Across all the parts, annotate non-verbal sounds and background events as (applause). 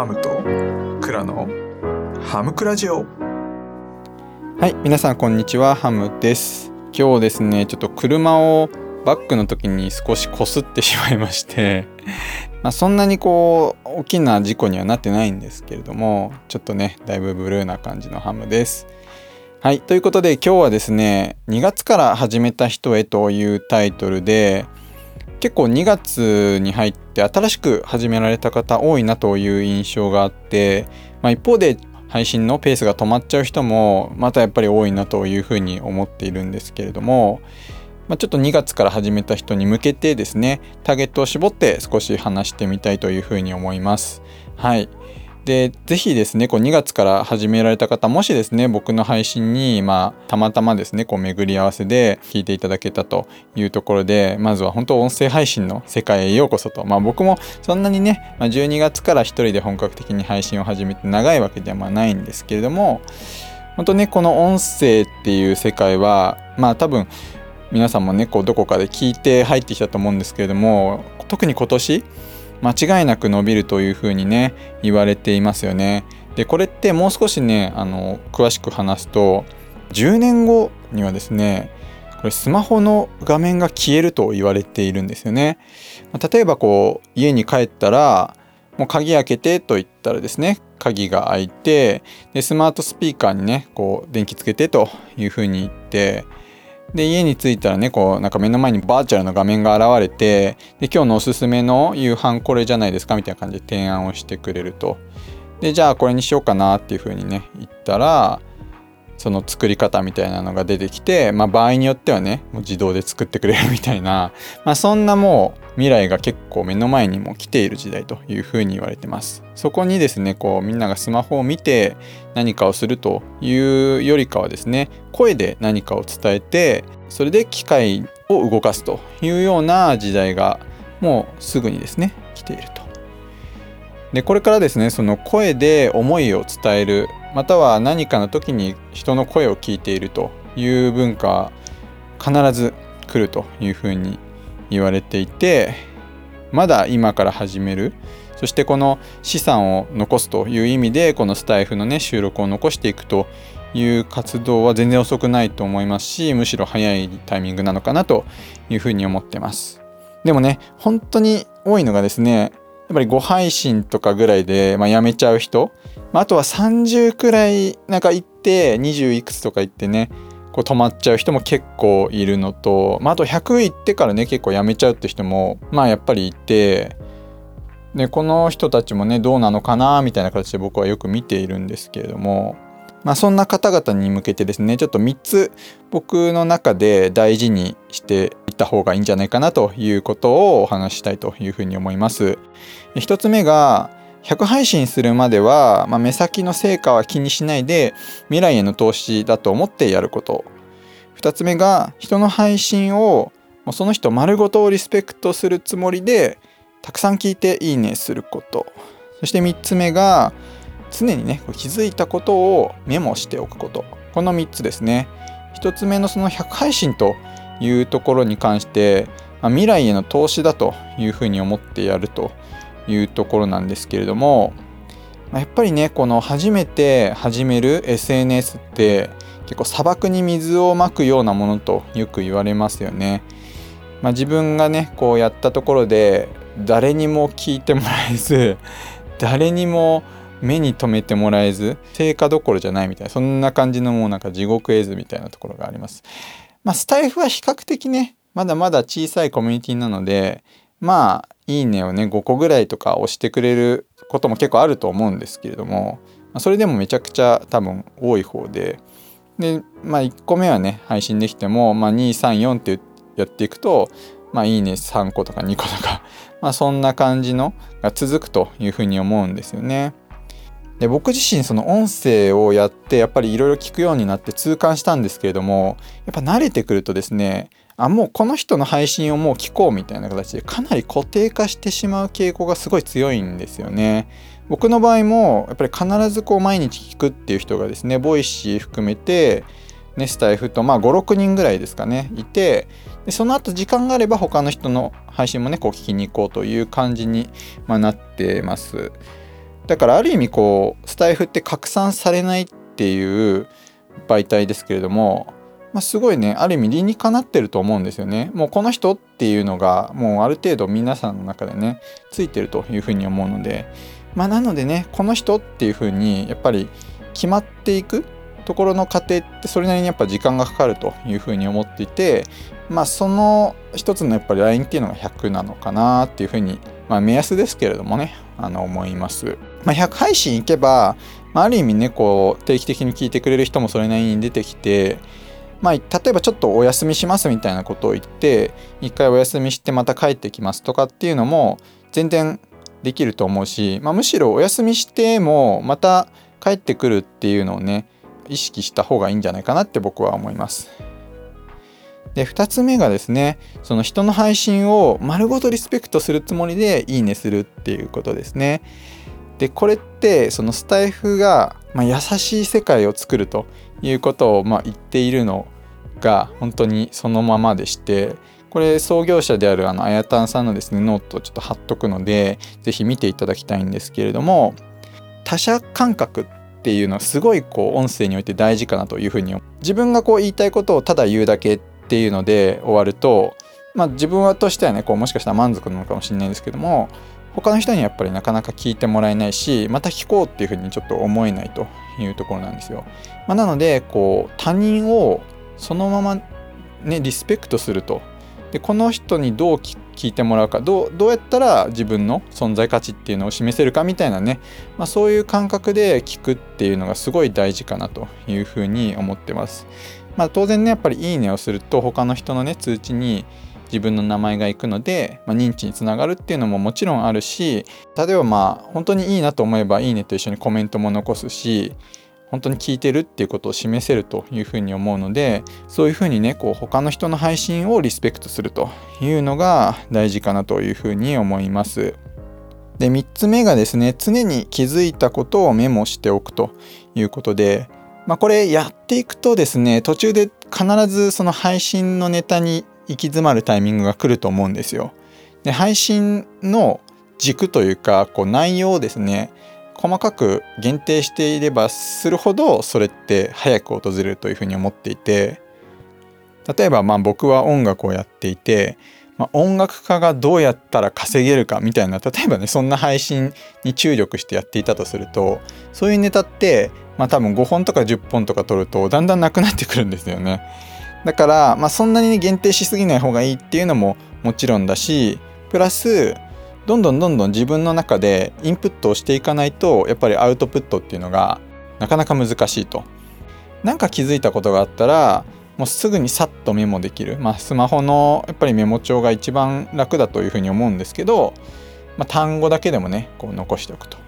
ハムとクラのハムクラジオ。はい皆さんこんにちは。ハムです。今日ですねちょっと車をバックの時に少しこすってしまいまして (laughs) まそんなにこう大きな事故にはなってないんですけれどもちょっとねだいぶブルーな感じのハムです。はいということで今日はですね2月から始めた人へというタイトルで結構2月に入って新しく始められた方多いなという印象があって、まあ、一方で配信のペースが止まっちゃう人もまたやっぱり多いなというふうに思っているんですけれども、まあ、ちょっと2月から始めた人に向けてですねターゲットを絞って少し話してみたいというふうに思います。はいで、ぜひですね、こう2月から始められた方、もしですね、僕の配信に、まあ、たまたまですね、こう巡り合わせで聞いていただけたというところで、まずは本当音声配信の世界へようこそと。まあ僕もそんなにね、まあ、12月から一人で本格的に配信を始めて長いわけではないんですけれども、本当ね、この音声っていう世界は、まあ多分、皆さんもね、こうどこかで聞いて入ってきたと思うんですけれども、特に今年、間違いなく伸びるというふうにね言われていますよね。でこれってもう少しねあの詳しく話すと10年後にはですねこれスマホの画面が消えると言われているんですよね。例えばこう家に帰ったらもう鍵開けてと言ったらですね鍵が開いてでスマートスピーカーにねこう電気つけてというふうに言ってで家に着いたらねこうなんか目の前にバーチャルの画面が現れてで今日のおすすめの夕飯これじゃないですかみたいな感じで提案をしてくれると。でじゃあこれにしようかなっていうふうにね言ったらその作り方みたいなのが出てきて、まあ、場合によってはねもう自動で作ってくれるみたいな、まあ、そんなもう未来が結構目の前にも来ている時代というふうに言われてます。そこにですねこうみんながスマホを見て何かをするというよりかはですね声で何かを伝えてそれで機械を動かすというような時代がもうすぐにですね来ていると。でこれからですねその声で思いを伝えるまたは何かの時に人の声を聞いているという文化必ず来るというふうに言われていてまだ今から始める。そしてこの資産を残すという意味でこのスタイフのね収録を残していくという活動は全然遅くないと思いますしむしろ早いタイミングなのかなというふうに思ってます。でもね本当に多いのがですねやっぱり5配信とかぐらいで、まあ、やめちゃう人、まあ、あとは30くらいなんか行って20いくつとか行ってねこう止まっちゃう人も結構いるのと、まあ、あと100行ってからね結構やめちゃうって人もまあやっぱりいてでこの人たちもねどうなのかなみたいな形で僕はよく見ているんですけれどもまあ、そんな方々に向けてですねちょっと3つ僕の中で大事にしていった方がいいんじゃないかなということをお話したいというふうに思います。1つ目が100配信するまでは、まあ、目先の成果は気にしないで未来への投資だと思ってやること。2つ目が人の配信をその人丸ごとリスペクトするつもりでたくさん聞いていいねすること。そして3つ目が常にね気づいたことをメモしておくこと。この3つですね。1つ目のその100配信というところに関して、まあ、未来への投資だというふうに思ってやるというところなんですけれども、ま、やっぱりねこの初めて始める SNS って結構砂漠に水をまくようなものとよく言われますよね。まあ、自分がねこうやったところで誰にも聞いてもらえず誰にも目に留めてもらえず成果どころじゃないみたいなそんな感じのもうなんか地獄絵図みたいなところがあります。まあスタイフは比較的ねまだまだ小さいコミュニティなのでまあいいねをね5個ぐらいとか押してくれることも結構あると思うんですけれども、それでもめちゃくちゃ多分多い方ででまあ1個目はね配信できても、まあ、234ってやっていくとまあいいね3個とか2個とか (laughs) まあそんな感じのが続くというふうに思うんですよね。で僕自身その音声をやってやっぱりいろいろ聞くようになって痛感したんですけれどもやっぱ慣れてくるとですねあもうこの人の配信をもう聞こうみたいな形でかなり固定化してしまう傾向がすごい強いんですよね。僕の場合もやっぱり必ずこう毎日聞くっていう人がですねボイシー含めてね、スタイフとまあ56人ぐらいですかねいてでその後時間があれば他の人の配信もねこう聞きに行こうという感じに、ま、なってます。だからある意味こうスタイフって拡散されないっていう媒体ですけれども、まあ、すごいねある意味理にかなってると思うんですよね。もうこの人っていうのがもうある程度皆さんの中でねついてるというふうに思うのでまあなのでねこの人っていうふうにやっぱり決まっていくところの過程ってそれなりにやっぱ時間がかかるというふうに思っていてまあその一つのやっぱりラインっていうのが100なのかなっていうふうにまあ目安ですけれどもねあの思います。まあ、100配信いけば、まあ、ある意味ねこう定期的に聞いてくれる人もそれなりに出てきてまあ、例えばちょっとお休みしますみたいなことを言って一回お休みしてまた帰ってきますとかっていうのも全然できると思うし、まあ、むしろお休みしてもまた帰ってくるっていうのをね意識した方がいいんじゃないかなって僕は思います。で2つ目がですねその人の配信を丸ごとリスペクトするつもりでいいねするっていうことですね。でこれってそのスタイフが、まあ、優しい世界を作るということをま言っているのが本当にそのままでしてこれ創業者であるあのあやたんさんのですねノートをちょっと貼っとくので是非見ていただきたいんですけれども他者感覚っていうのはすごいこう音声において大事かなというふうに自分がこう言いたいことをただ言うだけっていうので終わるとまあ自分はとしてはねこうもしかしたら満足なのかもしれないんですけども他の人にやっぱりなかなか聞いてもらえないしまた聞こうっていうふうにちょっと思えないというところなんですよ。まあ、なのでこう他人をそのままねリスペクトするとでこの人にどう聞いてもらうかどうどうやったら自分の存在価値っていうのを示せるかみたいなね、まあ、そういう感覚で聞くっていうのがすごい大事かなというふうに思ってます。まあ、当然ねやっぱり「いいね」をすると他の人のね通知に自分の名前が行くので、まあ、認知につながるっていうのももちろんあるし例えばまあ本当にいいなと思えば「いいね」と一緒にコメントも残すし本当に聞いてるっていうことを示せるというふうに思うのでそういうふうにねこう他の人の配信をリスペクトするというのが大事かなというふうに思います。で3つ目がですね常に気づいたことをメモしておくということで、まあ、これやっていくとですね途中で必ずその配信のネタに行き詰まるタイミングが来ると思うんですよ。で配信の軸というかこう内容をですね細かく限定していればするほどそれって早く訪れるというふうに思っていて例えばまあ僕は音楽をやっていて、まあ、音楽家がどうやったら稼げるかみたいな例えばねそんな配信に注力してやっていたとするとそういうネタってまあ多分5本とか10本とか取るとだんだんなくなってくるんですよね。だから、まあ、そんなに限定しすぎない方がいいっていうのももちろんだしプラスどんどんどんどん自分の中でインプットをしていかないとやっぱりアウトプットっていうのがなかなか難しいと。なんか気づいたことがあったらもうすぐにさっとメモできる、まあ、スマホのやっぱりメモ帳が一番楽だというふうに思うんですけど、まあ、単語だけでもねこう残しておくと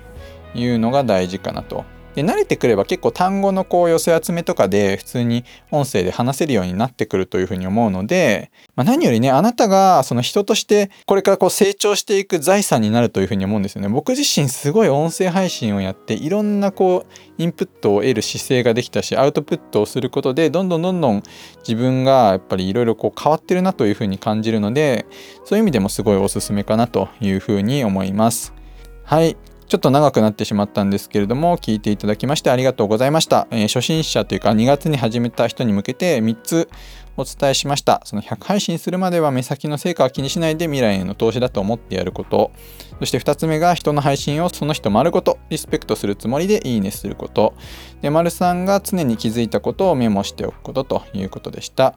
いうのが大事かなとで慣れてくれば結構単語のこう寄せ集めとかで普通に音声で話せるようになってくるというふうに思うので、まあ、何よりねあなたがその人としてこれからこう成長していく財産になるというふうに思うんですよね。僕自身すごい音声配信をやっていろんなこうインプットを得る姿勢ができたしアウトプットをすることでどんどんどんどん自分がやっぱりいろいろこう変わってるなというふうに感じるのでそういう意味でもすごいおすすめかなというふうに思います。はいちょっと長くなってしまったんですけれども、聞いていただきましてありがとうございました。えー、初心者というか2月に始めた人に向けて3つお伝えしました。その100配信するまでは目先の成果は気にしないで未来への投資だと思ってやること。そして2つ目が人の配信をその人丸ごとリスペクトするつもりでいいねすること。で、丸さんが常に気づいたことをメモしておくことということでした。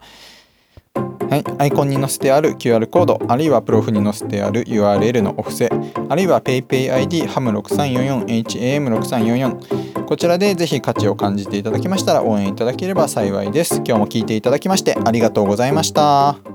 はい、アイコンに載せてある QR コード、あるいはプロフに載せてある URL のお布施、あるいは PayPayID HAM6344、HAM6344、こちらでぜひ価値を感じていただきましたら応援いただければ幸いです。今日も聴いていただきましてありがとうございました。